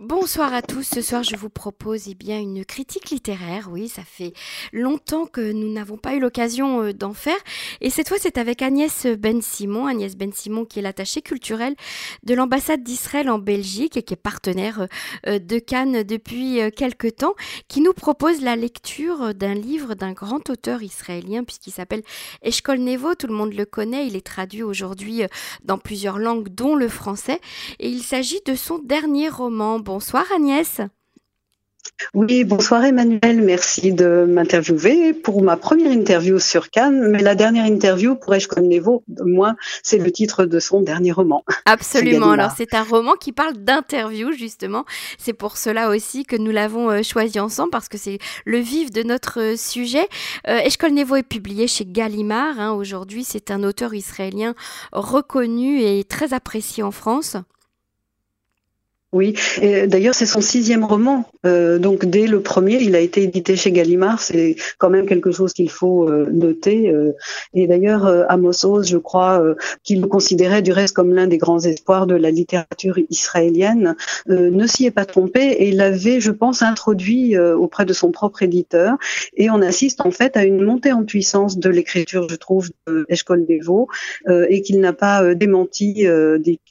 Bonsoir à tous. Ce soir, je vous propose eh bien une critique littéraire. Oui, ça fait longtemps que nous n'avons pas eu l'occasion euh, d'en faire. Et cette fois, c'est avec Agnès Ben Simon. Agnès Ben Simon, qui est l'attachée culturelle de l'ambassade d'Israël en Belgique et qui est partenaire euh, de Cannes depuis euh, quelque temps, qui nous propose la lecture d'un livre d'un grand auteur israélien, puisqu'il s'appelle Eshkol Nevo. Tout le monde le connaît. Il est traduit aujourd'hui dans plusieurs langues, dont le français. Et il s'agit de son dernier roman. Bonsoir Agnès. Oui, bonsoir Emmanuel, merci de m'interviewer pour ma première interview sur Cannes, mais la dernière interview pour Eshkol Nevo, moi, c'est le titre de son dernier roman. Absolument, alors c'est un roman qui parle d'interview justement, c'est pour cela aussi que nous l'avons euh, choisi ensemble parce que c'est le vif de notre euh, sujet. Euh, Eshkol Nevo est publié chez Gallimard, hein. aujourd'hui c'est un auteur israélien reconnu et très apprécié en France. Oui, d'ailleurs c'est son sixième roman. Euh, donc dès le premier, il a été édité chez Gallimard. C'est quand même quelque chose qu'il faut euh, noter. Euh. et d'ailleurs Amos Oz, je crois, qu'il le considérait du reste comme l'un des grands espoirs de la littérature israélienne, ne s'y est pas trompé et l'avait, je pense, introduit auprès de son propre éditeur. Et on assiste en fait à une montée en puissance de l'écriture, je trouve, de Eshkol Devo, et qu'il n'a pas démenti,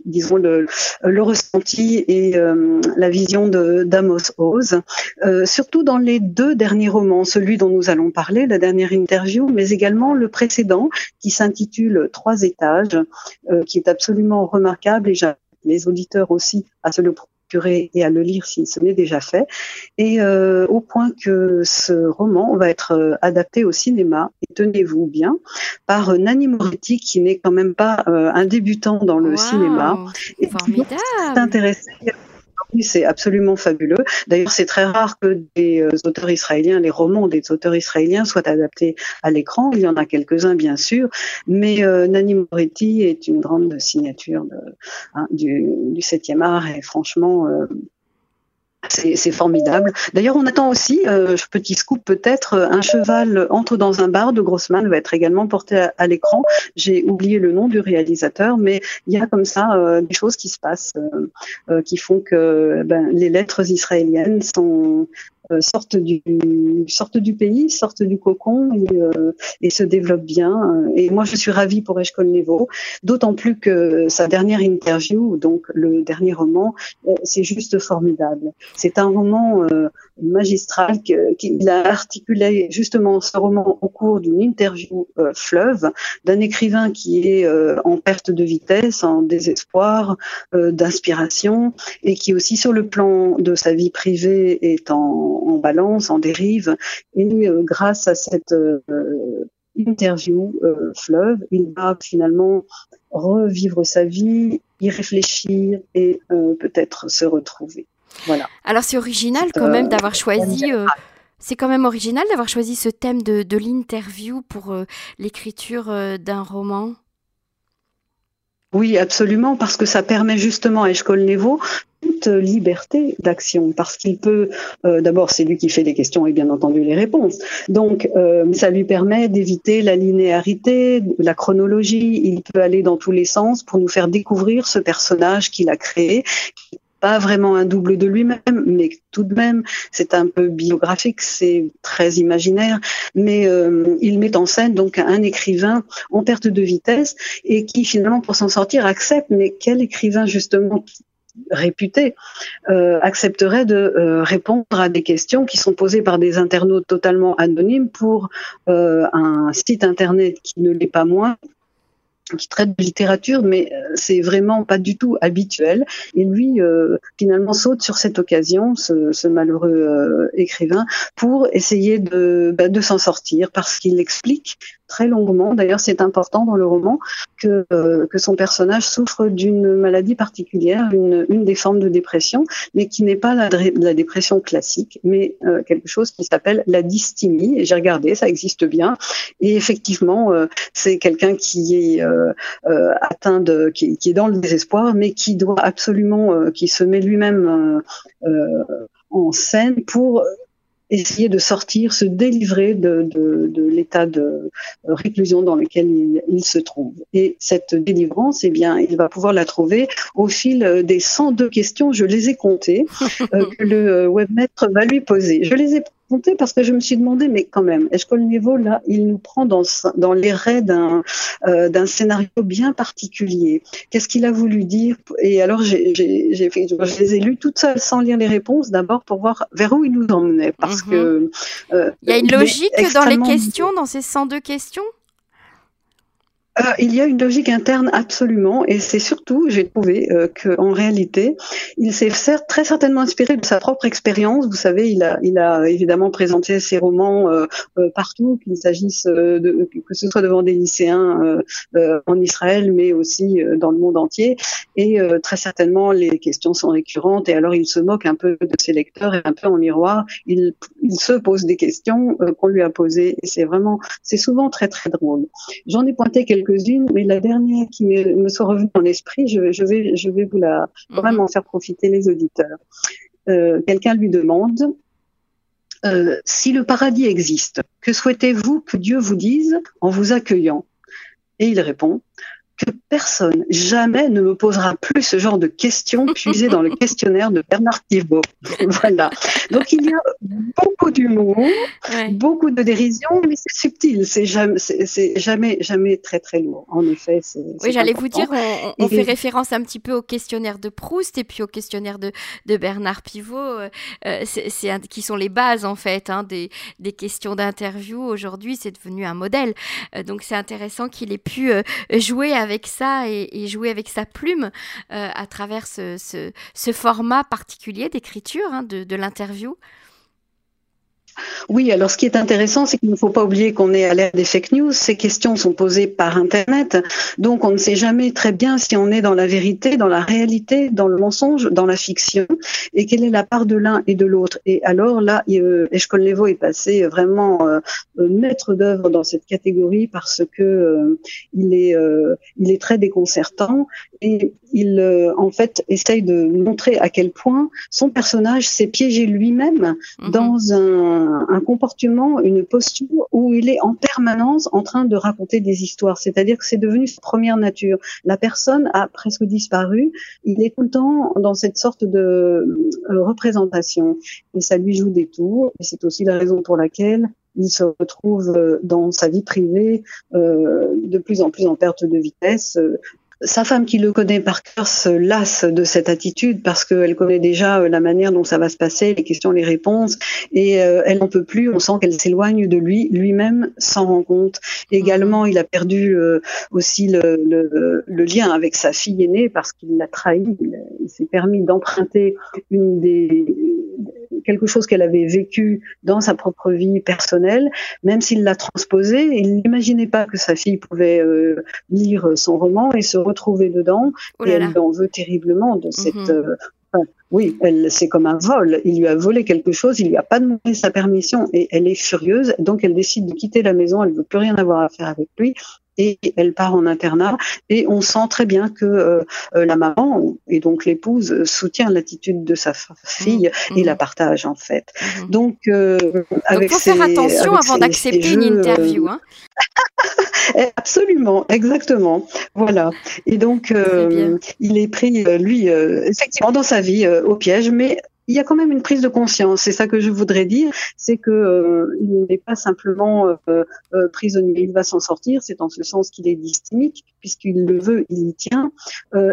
disons le, le ressenti et euh, la vision d'Amos Oz, euh, surtout dans les deux derniers romans, celui dont nous allons parler, la dernière interview, mais également le précédent qui s'intitule Trois étages, euh, qui est absolument remarquable et j'invite les auditeurs aussi à se le procurer et à le lire si ce n'est déjà fait, et au point que ce roman va être adapté au cinéma, et tenez-vous bien, par Nanni Moretti, qui n'est quand même pas un débutant dans le cinéma, et qui intéressé c'est absolument fabuleux. D'ailleurs, c'est très rare que des euh, auteurs israéliens, les romans des auteurs israéliens soient adaptés à l'écran. Il y en a quelques-uns, bien sûr, mais euh, Nani Moretti est une grande signature hein, du, du 7e art et franchement, euh, c'est formidable. D'ailleurs, on attend aussi, euh, petit scoop peut-être, un cheval entre dans un bar de Grossman va être également porté à, l'écran. J'ai oublié le nom du réalisateur, mais il y a comme ça euh, des choses qui se passent, euh, euh, qui font que ben, les lettres israéliennes euh, sortent du pays, sortent du cocon et, euh, et se développent bien. Et moi, je suis ravie pour Eshkol Nevo, d'autant plus que sa dernière interview, donc le dernier roman, euh, c'est juste formidable. C'est un roman magistral qu'il a articulé justement ce roman au cours d'une interview fleuve d'un écrivain qui est en perte de vitesse, en désespoir, d'inspiration, et qui aussi sur le plan de sa vie privée est en en, balance, en dérive. Et euh, grâce à cette euh, interview euh, fleuve, il va finalement revivre sa vie, y réfléchir et peut-être se retrouver. Voilà. Alors c'est original quand même d'avoir choisi. c'est quand même original d'avoir choisi ce thème de, de l'interview pour l'écriture d'un roman. Oui, absolument, parce que ça permet justement à Eshkol Nevo toute liberté d'action, parce qu'il peut, euh, d'abord c'est lui qui fait les questions et bien entendu les réponses, donc euh, ça lui permet d'éviter la linéarité, la chronologie, il peut aller dans tous les sens pour nous faire découvrir ce personnage qu'il a créé, pas vraiment un double de lui-même, mais tout de même, c'est un peu biographique, c'est très imaginaire, mais euh, il met en scène donc un écrivain en perte de vitesse et qui finalement, pour s'en sortir, accepte. Mais quel écrivain justement réputé euh, accepterait de euh, répondre à des questions qui sont posées par des internautes totalement anonymes pour un site internet qui ne l'est pas moins qui traite de littérature, mais euh, c'est vraiment pas du tout habituel. Et lui, euh, finalement, saute sur cette occasion, ce, malheureux euh, écrivain, pour essayer de, bah, de s'en sortir, parce qu'il explique très longuement. D'ailleurs, c'est important dans le roman que, que son personnage souffre d'une maladie particulière, une, une des formes de dépression, mais qui n'est pas la, la, dépression classique, mais quelque chose qui s'appelle la dysthymie. J'ai regardé, ça existe bien. Et effectivement, c'est quelqu'un qui est atteint de, qui, qui, est dans le désespoir, mais qui doit absolument, qui se met lui-même en scène pour essayer de sortir, se délivrer de, de, l'état de réclusion dans lequel il, se trouve. Et cette délivrance, eh bien, il va pouvoir la trouver au fil des 102 questions, je les ai comptées, que le webmaître va lui poser. Je les ai parce que je me suis demandé, mais quand même, est-ce que le niveau là, il nous prend dans, dans les raies d'un euh, d'un scénario bien particulier? Qu'est-ce qu'il a voulu dire? Et alors, j'ai fait, je les ai lus toutes seules sans lire les réponses, d'abord pour voir vers où il nous emmenait, parce mhm. que euh, il y a une logique dans les questions, dans ces 102 questions? Euh, il y a une logique interne absolument, et c'est surtout, j'ai trouvé euh, qu'en réalité, il s'est très certainement inspiré de sa propre expérience. Vous savez, il a, il a évidemment présenté ses romans euh, euh partout, qu'il s'agisse de que ce soit devant des lycéens en Israël, mais aussi dans le monde entier. Et très certainement, les questions sont récurrentes. Et alors, il se moque un peu de ses lecteurs et un peu en miroir, il, il se pose des questions qu'on lui a posées. Et c'est vraiment, c'est souvent très très drôle. J'en ai pointé quelques quelques-unes, mais la dernière qui me, soit revenue en esprit, je, vais, je vais vous la vraiment mhm. faire profiter les auditeurs. Euh, quelqu'un lui demande euh, si le paradis existe, que souhaitez-vous que Dieu vous dise en vous accueillant? Et il répond que personne jamais ne me posera plus ce genre de questions puisées dans le questionnaire de Bernard Thibault. voilà. Donc il y a beaucoup d'humour, beaucoup de dérision, mais c'est subtil. C'est jamais, jamais, jamais très très lourd. En effet, c'est. Oui, j'allais vous dire, on, fait référence un petit peu au questionnaire de Proust et puis au questionnaire de, de Bernard Pivot, euh, euh c'est qui sont les bases en fait hein, des, des questions d'interview. Aujourd'hui, c'est devenu un modèle. Euh, donc c'est intéressant qu'il ait pu euh, jouer avec ça et, jouer avec sa plume euh, à travers ce, format particulier d'écriture hein, de l'interview. Oui, alors ce qui est intéressant, c'est qu'il ne faut pas oublier qu'on est à l'ère des fake news. Ces questions sont posées par Internet, donc on ne sait jamais très bien si on est dans la vérité, dans la réalité, dans le mensonge, dans la fiction, et quelle est la part de l'un et de l'autre. Et alors là, euh, Levo est passé vraiment euh, maître d'œuvre dans cette catégorie parce que euh, il est euh, il est très déconcertant et il en fait essaye de montrer à quel point son personnage s'est piégé lui-même mhm. dans un un, comportement, une posture où il est en permanence en train de raconter des histoires. C'est-à-dire que c'est devenu sa première nature. La personne a presque disparu. Il est tout le temps dans cette sorte de euh, représentation. Et ça lui joue des tours. Et c'est aussi la raison pour laquelle il se retrouve euh, dans sa vie privée euh, de plus en plus en perte de vitesse, sa femme qui le connaît par cœur se lasse de cette attitude parce qu'elle connaît déjà euh, la manière dont ça va se passer, les questions, les réponses, et euh, elle n'en peut plus. On sent qu'elle s'éloigne de lui, lui-même s'en rend compte. Également, il a perdu euh, aussi le, lien avec sa fille aînée parce qu'il l'a trahi. il s'est permis d'emprunter une des quelque chose qu'elle avait vécu dans sa propre vie personnelle, même s'il l'a transposé, il n'imaginait pas que sa fille pouvait euh, lire son roman et se retrouver dedans. Oh et elle en veut terriblement de cette. Mhm. Euh, oui, elle, c'est comme un vol. Il lui a volé quelque chose, il lui a pas demandé sa permission et elle est furieuse. Donc elle décide de quitter la maison. Elle veut plus rien avoir à faire avec lui et elle part en internat et on sent très bien que euh, euh, la maman et donc l'épouse soutient l'attitude de sa fille mmh, et la mmh. partage en fait. Mmh. Donc, euh, avec faut faire attention avant d'accepter une interview. Hein. Absolument, exactement. Voilà. Et donc, il est pris, lui, effectivement, dans sa vie au piège, mais il y a quand même une prise de conscience. C'est ça que je voudrais dire, c'est que euh, il n'est pas simplement euh, euh, prisonnier. Il va s'en sortir. C'est en ce sens qu'il est dysthymique, puisqu'il le veut, il y tient.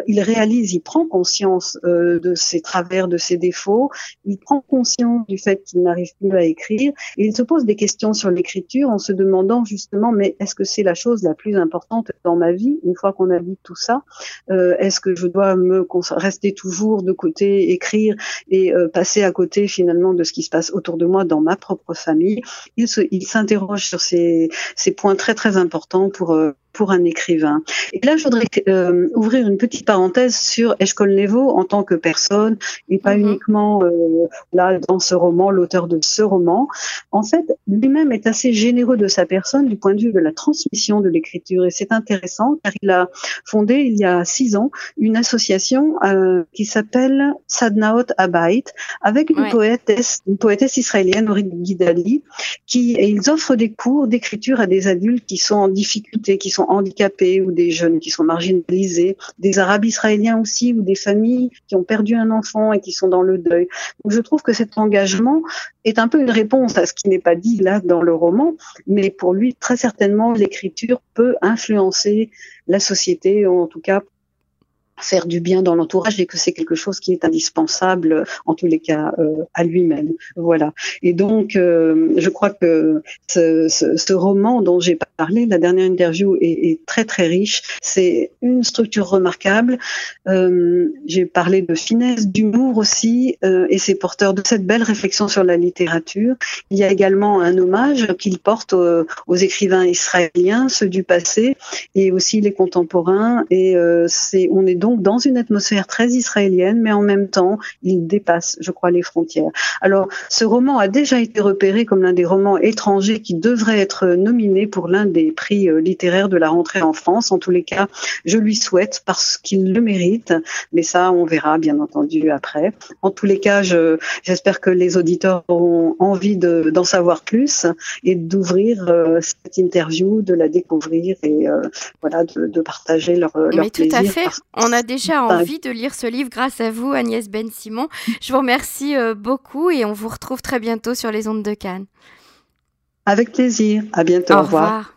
il réalise, il prend conscience de ses travers, de ses défauts. Il prend conscience du fait qu'il n'arrive plus à écrire. Et il se pose des questions sur l'écriture en se demandant justement, mais est-ce que c'est la chose la plus importante dans ma vie une fois qu'on a dit tout ça? Est-ce que je dois me rester toujours de côté, écrire et euh, passer à côté finalement de ce qui se passe autour de moi dans ma propre famille. Il s'interroge sur ces, ces, points très très importants pour euh, pour un écrivain. Et là, je voudrais euh, ouvrir une petite parenthèse sur Eshkol-Nevo en tant que personne et pas mhm. uniquement euh, là dans ce roman, l'auteur de ce roman. En fait, lui-même est assez généreux de sa personne du point de vue de la transmission de l'écriture et c'est intéressant car il a fondé il y a six ans une association euh, qui s'appelle Sadnaot Abait avec une poétesse, une poétesse israélienne, Aurélie Guidali, qui et ils offrent des cours d'écriture à des adultes qui sont en difficulté, qui sont handicapés ou des jeunes qui sont marginalisés, des Arabes israéliens aussi ou des familles qui ont perdu un enfant et qui sont dans le deuil. Donc je trouve que cet engagement est un peu une réponse à ce qui n'est pas dit là dans le roman, mais pour lui très certainement l'écriture peut influencer la société, en tout cas faire du bien dans l'entourage et que c'est quelque chose qui est indispensable en tous les cas euh, à lui-même. Voilà. Et donc, euh, je crois que ce, roman dont j'ai parlé, la dernière interview est, très très riche. C'est une structure remarquable. Euh, j'ai parlé de finesse, d'humour aussi, euh, et c'est porteur de cette belle réflexion sur la littérature. Il y a également un hommage qu'il porte aux, aux, écrivains israéliens, ceux du passé, et aussi les contemporains. Et euh, c'est, on est donc donc dans une atmosphère très israélienne, mais en même temps, il dépasse, je crois, les frontières. Alors, ce roman a déjà été repéré comme l'un des romans étrangers qui devrait être nominé pour l'un des prix euh, littéraires de la rentrée en France. En tous les cas, je lui souhaite parce qu'il le mérite, mais ça, on verra bien entendu après. En tous les cas, j'espère que les auditeurs auront envie d'en savoir plus et d'ouvrir euh, cette interview, de la découvrir et euh, voilà, de, partager leur, leur mais tout à fait. On a déjà envie de lire ce livre grâce à vous, Agnès Ben Simon. Je vous remercie euh, beaucoup et on vous retrouve très bientôt sur les ondes de Cannes. Avec plaisir. À bientôt. Au, revoir.